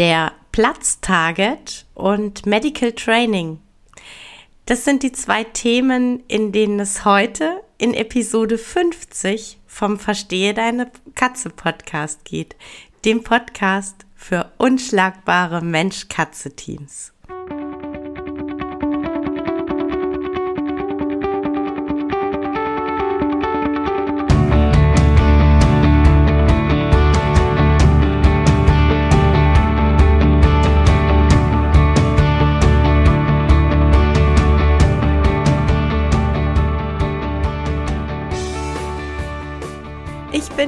der Platztarget und Medical Training. Das sind die zwei Themen, in denen es heute in Episode 50 vom Verstehe deine Katze Podcast geht, dem Podcast für unschlagbare Mensch-Katze-Teams.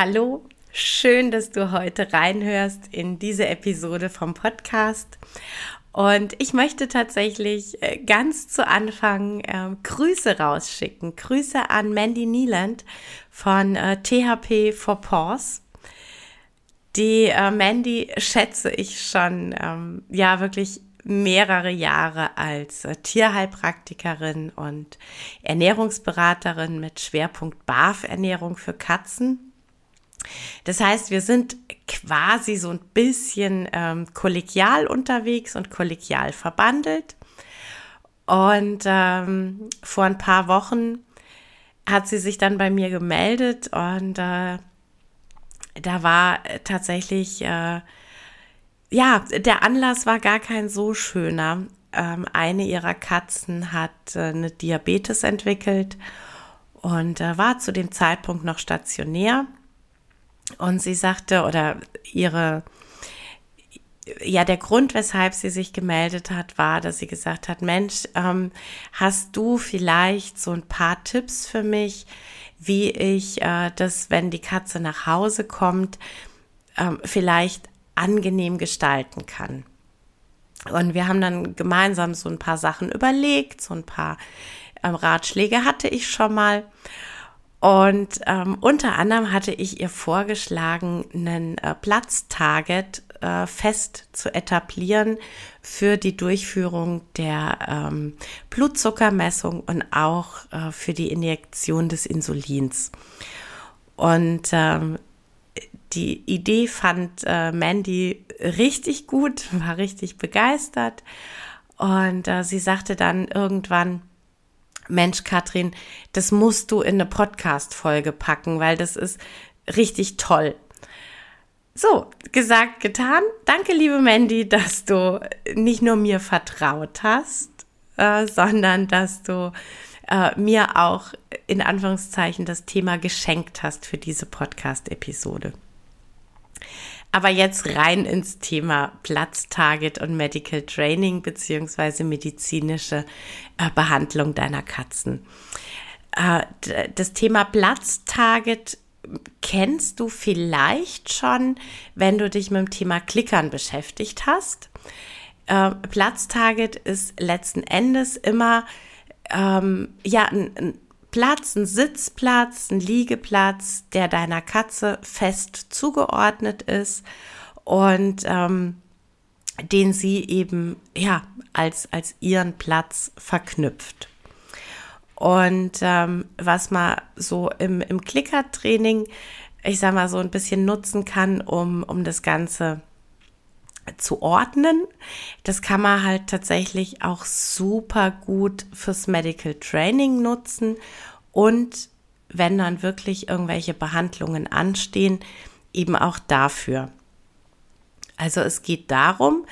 Hallo, schön, dass du heute reinhörst in diese Episode vom Podcast. Und ich möchte tatsächlich äh, ganz zu Anfang äh, Grüße rausschicken. Grüße an Mandy Nieland von äh, THP for Paws. Die äh, Mandy schätze ich schon, ähm, ja, wirklich mehrere Jahre als äh, Tierheilpraktikerin und Ernährungsberaterin mit Schwerpunkt BAF-Ernährung für Katzen das heißt, wir sind quasi so ein bisschen ähm, kollegial unterwegs und kollegial verbandelt. Und ähm, vor ein paar Wochen hat sie sich dann bei mir gemeldet und äh, da war tatsächlich, äh, ja, der Anlass war gar kein so schöner. Ähm, eine ihrer Katzen hat äh, eine Diabetes entwickelt und äh, war zu dem Zeitpunkt noch stationär. Und sie sagte, oder ihre, ja, der Grund, weshalb sie sich gemeldet hat, war, dass sie gesagt hat, Mensch, ähm, hast du vielleicht so ein paar Tipps für mich, wie ich äh, das, wenn die Katze nach Hause kommt, ähm, vielleicht angenehm gestalten kann. Und wir haben dann gemeinsam so ein paar Sachen überlegt, so ein paar ähm, Ratschläge hatte ich schon mal. Und ähm, unter anderem hatte ich ihr vorgeschlagen, einen äh, Platztarget äh, fest zu etablieren für die Durchführung der ähm, Blutzuckermessung und auch äh, für die Injektion des Insulins. Und ähm, die Idee fand äh, Mandy richtig gut, war richtig begeistert. Und äh, sie sagte dann irgendwann, Mensch, Katrin, das musst du in eine Podcast-Folge packen, weil das ist richtig toll. So, gesagt, getan. Danke, liebe Mandy, dass du nicht nur mir vertraut hast, äh, sondern dass du äh, mir auch in Anführungszeichen das Thema geschenkt hast für diese Podcast-Episode. Aber jetzt rein ins Thema Platztarget und Medical Training beziehungsweise medizinische äh, Behandlung deiner Katzen. Äh, das Thema Platztarget kennst du vielleicht schon, wenn du dich mit dem Thema Klickern beschäftigt hast. Äh, Platztarget ist letzten Endes immer ähm, ja ein, ein Platz, ein Sitzplatz, ein Liegeplatz, der deiner Katze fest zugeordnet ist und ähm, den sie eben ja als als ihren Platz verknüpft. Und ähm, was man so im, im Klicker-Training, ich sag mal, so ein bisschen nutzen kann, um, um das Ganze zu ordnen. Das kann man halt tatsächlich auch super gut fürs Medical Training nutzen und wenn dann wirklich irgendwelche Behandlungen anstehen, eben auch dafür. Also es geht darum,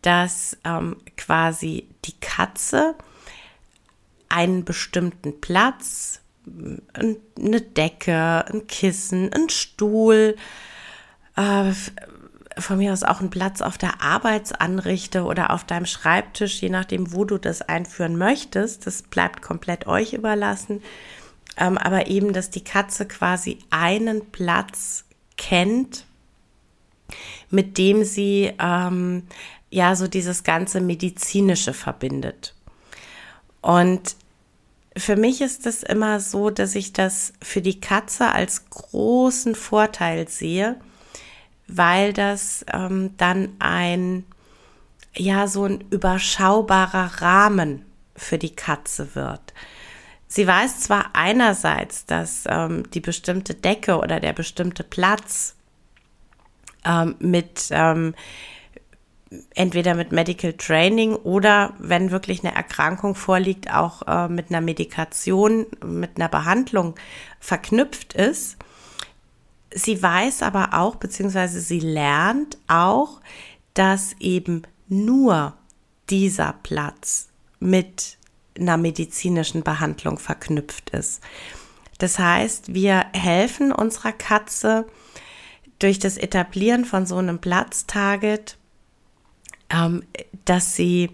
dass ähm, quasi die Katze einen bestimmten Platz, eine Decke, ein Kissen, ein Stuhl, äh, von mir aus auch einen Platz auf der Arbeitsanrichte oder auf deinem Schreibtisch, je nachdem, wo du das einführen möchtest. Das bleibt komplett euch überlassen. ähm, aber eben, dass die Katze quasi einen Platz kennt, mit dem sie ähm, ja so dieses ganze medizinische verbindet. Und für mich ist es immer so, dass ich das für die Katze als großen Vorteil sehe, weil das ähm, dann ein, ja, so ein überschaubarer Rahmen für die Katze wird. Sie weiß zwar einerseits, dass ähm, die bestimmte Decke oder der bestimmte Platz ähm, mit ähm, entweder mit Medical Training oder wenn wirklich eine Erkrankung vorliegt, auch äh, mit einer Medikation, mit einer Behandlung verknüpft ist. Sie weiß aber auch, beziehungsweise sie lernt auch, dass eben nur dieser Platz mit einer medizinischen Behandlung verknüpft ist. Das heißt, wir helfen unserer Katze durch das Etablieren von so einem Platztarget ähm, dass sie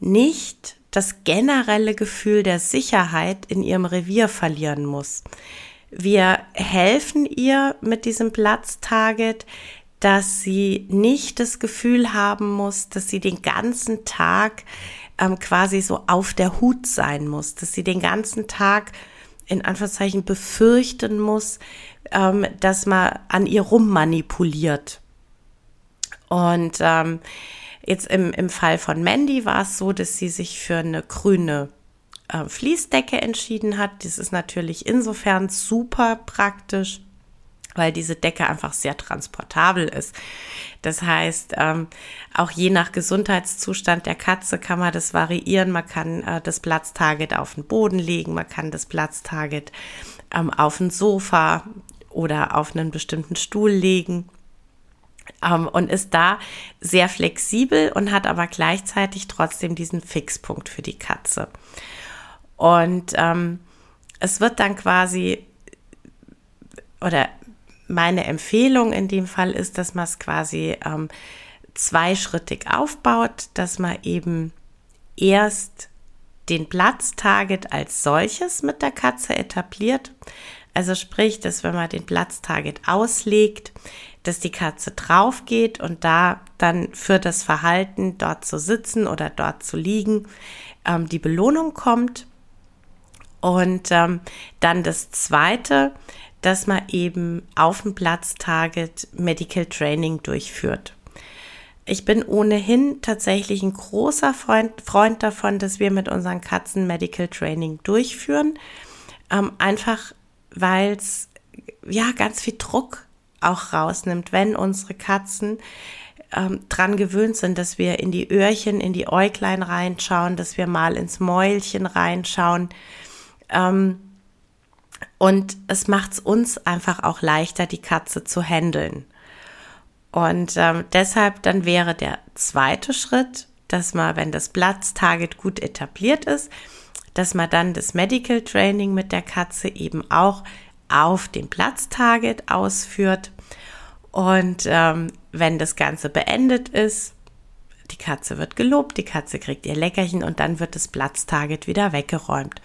nicht das generelle Gefühl der Sicherheit in ihrem Revier verlieren muss. Wir helfen ihr mit diesem Platztarget, dass sie nicht das Gefühl haben muss, dass sie den ganzen Tag ähm, quasi so auf der Hut sein muss, dass sie den ganzen Tag in Anführungszeichen befürchten muss, ähm, dass man an ihr rummanipuliert. Und ähm, Jetzt im, im Fall von Mandy war es so, dass sie sich für eine grüne äh, Fließdecke entschieden hat. Das ist natürlich insofern super praktisch, weil diese Decke einfach sehr transportabel ist. Das heißt, ähm, auch je nach Gesundheitszustand der Katze kann man das variieren. Man kann äh, das Platztarget auf den Boden legen, man kann das Platztarget ähm, auf ein Sofa oder auf einen bestimmten Stuhl legen ähm, und ist da sehr flexibel und hat aber gleichzeitig trotzdem diesen Fixpunkt für die Katze. Und ähm, es wird dann quasi, oder meine Empfehlung in dem Fall ist, dass man es quasi ähm, zweischrittig aufbaut, dass man eben erst den Platztarget als solches mit der Katze etabliert. Also sprich, dass wenn man den Platztarget auslegt, dass die Katze drauf geht und da dann für das Verhalten, dort zu sitzen oder dort zu liegen, ähm, die Belohnung kommt. Und ähm, dann das Zweite, dass man eben auf dem Platztarget Medical Training durchführt. Ich bin ohnehin tatsächlich ein großer Freund, Freund davon, dass wir mit unseren Katzen Medical Training durchführen. Ähm, einfach weil es ja ganz viel Druck auch rausnimmt, wenn unsere Katzen ähm, dran gewöhnt sind, dass wir in die Öhrchen, in die Äuglein reinschauen, dass wir mal ins Mäulchen reinschauen. Ähm, und es macht es uns einfach auch leichter, die Katze zu handeln. Und ähm, deshalb dann wäre der zweite Schritt, dass man, wenn das Platztarget gut etabliert ist, dass man dann das Medical Training mit der Katze eben auch auf dem Platztarget ausführt. Und ähm, wenn das Ganze beendet ist, die Katze wird gelobt, die Katze kriegt ihr Leckerchen und dann wird das Platztarget wieder weggeräumt.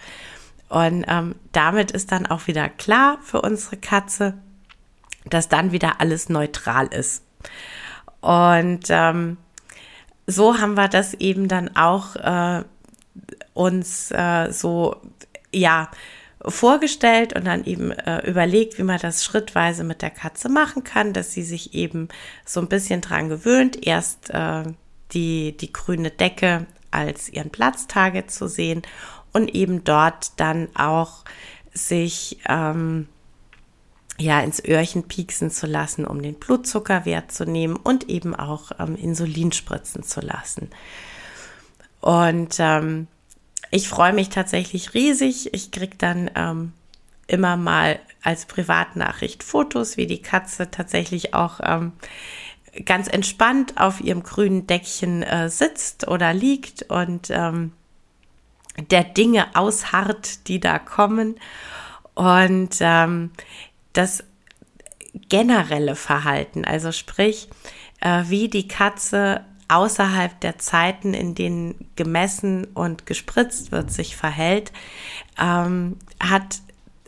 Und ähm, damit ist dann auch wieder klar für unsere Katze, dass dann wieder alles neutral ist. Und ähm, so haben wir das eben dann auch äh, uns äh, so, ja, vorgestellt und dann eben äh, überlegt, wie man das schrittweise mit der Katze machen kann, dass sie sich eben so ein bisschen dran gewöhnt, erst äh, die, die grüne Decke als ihren Platztarget zu sehen und eben dort dann auch sich ähm, ja ins Öhrchen pieksen zu lassen, um den Blutzuckerwert zu nehmen und eben auch ähm, Insulin spritzen zu lassen. Und ähm, ich freue mich tatsächlich riesig. Ich kriege dann ähm, immer mal als Privatnachricht Fotos, wie die Katze tatsächlich auch ähm, ganz entspannt auf ihrem grünen Deckchen äh, sitzt oder liegt und ähm, der Dinge ausharrt, die da kommen. Und ähm, das generelle Verhalten, also sprich, äh, wie die Katze außerhalb der Zeiten, in denen gemessen und gespritzt wird, sich verhält, ähm, hat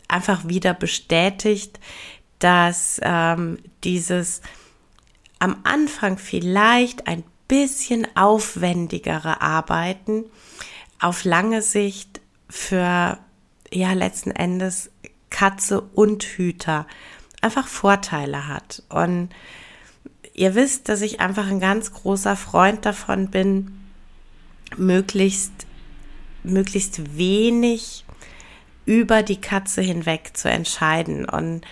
einfach wieder bestätigt, dass ähm, dieses am Anfang vielleicht ein bisschen aufwendigere Arbeiten auf lange Sicht für ja letzten Endes Katze und Hüter einfach Vorteile hat. Und ihr wisst, dass ich einfach ein ganz großer Freund davon bin, möglichst, möglichst wenig über die Katze hinweg zu entscheiden. Und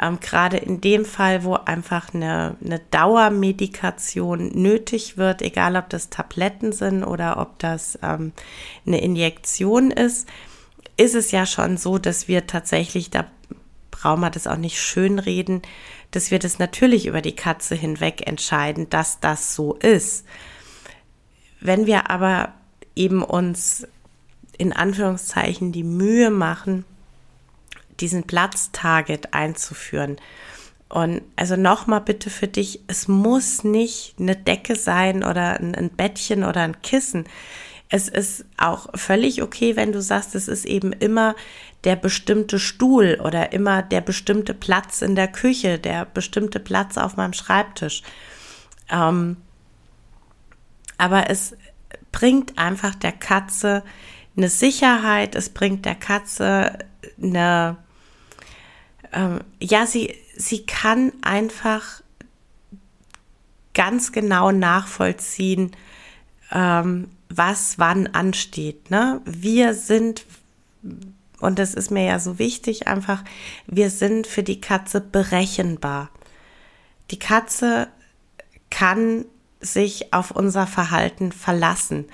ähm, gerade in dem Fall, wo einfach eine, eine Dauermedikation nötig wird, egal ob das Tabletten sind oder ob das ähm, eine Injektion ist, ist es ja schon so, dass wir tatsächlich, da brauchen wir das auch nicht schönreden, dass wir das natürlich über die Katze hinweg entscheiden, dass das so ist. Wenn wir aber eben uns in Anführungszeichen die Mühe machen, diesen Platztarget einzuführen. Und also nochmal bitte für dich, es muss nicht eine Decke sein oder ein, Bettchen oder ein Kissen. Es ist auch völlig okay, wenn du sagst, es ist eben immer der bestimmte Stuhl oder immer der bestimmte Platz in der Küche, der bestimmte Platz auf meinem Schreibtisch. Ähm, aber es bringt einfach der Katze eine Sicherheit, es bringt der Katze eine, ähm, ja, sie, sie kann einfach ganz genau nachvollziehen, ähm, was wann ansteht. Ne? Wir sind, und das ist mir ja so wichtig, einfach, wir sind für die Katze berechenbar. Die Katze kann sich auf unser Verhalten verlassen.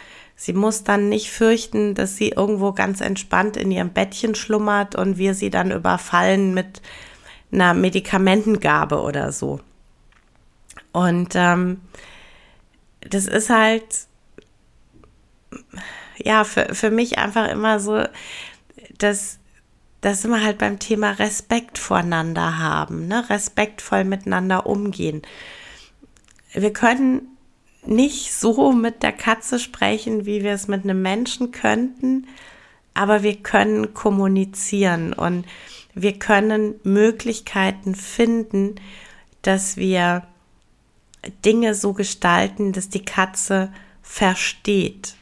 Sie muss dann nicht fürchten, dass sie irgendwo ganz entspannt in ihrem Bettchen schlummert und wir sie dann überfallen mit einer Medikamentengabe oder so. Und ähm, das ist halt, ja, für, für mich einfach immer so, dass, dass wir halt beim Thema Respekt voreinander haben, ne? respektvoll miteinander umgehen. Wir können nicht so mit der Katze sprechen, wie wir es mit einem Menschen könnten, aber wir können kommunizieren und wir können Möglichkeiten finden, dass wir Dinge so gestalten, dass die Katze versteht.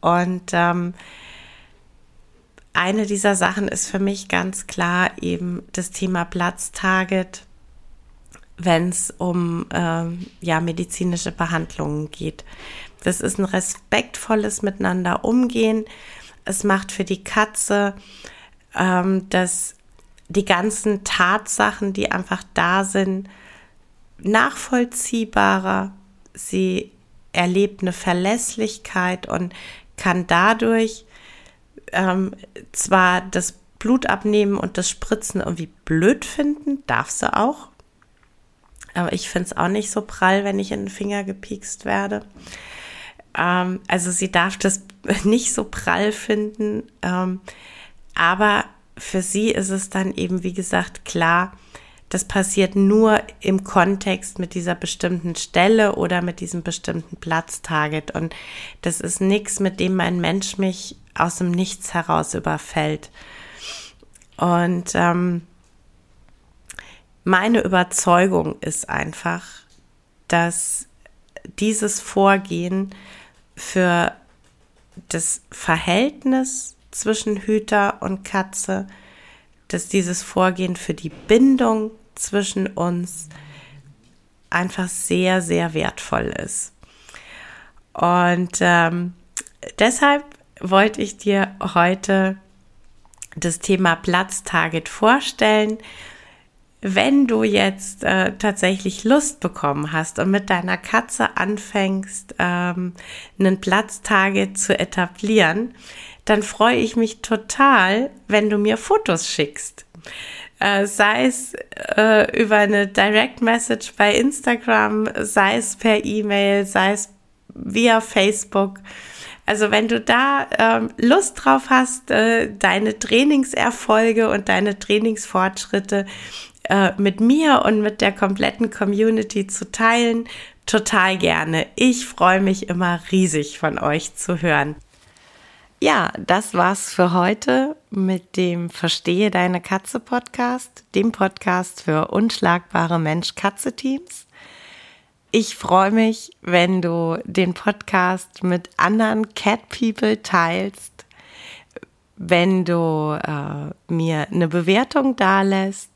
Und ähm, eine dieser Sachen ist für mich ganz klar eben das Thema Platztarget wenn es um ähm, ja, medizinische Behandlungen geht. Das ist ein respektvolles Miteinander umgehen. Es macht für die Katze, ähm, dass die ganzen Tatsachen, die einfach da sind, nachvollziehbarer. Sie erlebt eine Verlässlichkeit und kann dadurch ähm, zwar das Blut abnehmen und das Spritzen irgendwie blöd finden, darf sie auch, aber ich finde es auch nicht so prall, wenn ich in den Finger gepiekst werde. Ähm, also sie darf das nicht so prall finden. Ähm, aber für sie ist es dann eben, wie gesagt, klar, das passiert nur im Kontext mit dieser bestimmten Stelle oder mit diesem bestimmten Platztarget. Und das ist nichts, mit dem mein Mensch mich aus dem Nichts heraus überfällt. Und ähm, meine Überzeugung ist einfach, dass dieses Vorgehen für das Verhältnis zwischen Hüter und Katze, dass dieses Vorgehen für die Bindung zwischen uns einfach sehr, sehr wertvoll ist. Und ähm, deshalb wollte ich dir heute das Thema Platztarget vorstellen wenn du jetzt äh, tatsächlich Lust bekommen hast und mit deiner Katze anfängst, ähm, einen Platztage zu etablieren, dann freue ich mich total, wenn du mir Fotos schickst. Äh, sei es äh, über eine Direct Message bei Instagram, sei es per E-Mail, sei es via Facebook. Also wenn du da ähm, Lust drauf hast, äh, deine Trainingserfolge und deine Trainingsfortschritte äh, mit mir und mit der kompletten Community zu teilen. Total gerne. Ich freue mich immer riesig von euch zu hören. Ja, das war's für heute mit dem Verstehe deine Katze Podcast, dem Podcast für unschlagbare Mensch-Katze-Teams. Ich freue mich, wenn du den Podcast mit anderen Cat People teilst, wenn du äh, mir eine Bewertung dalässt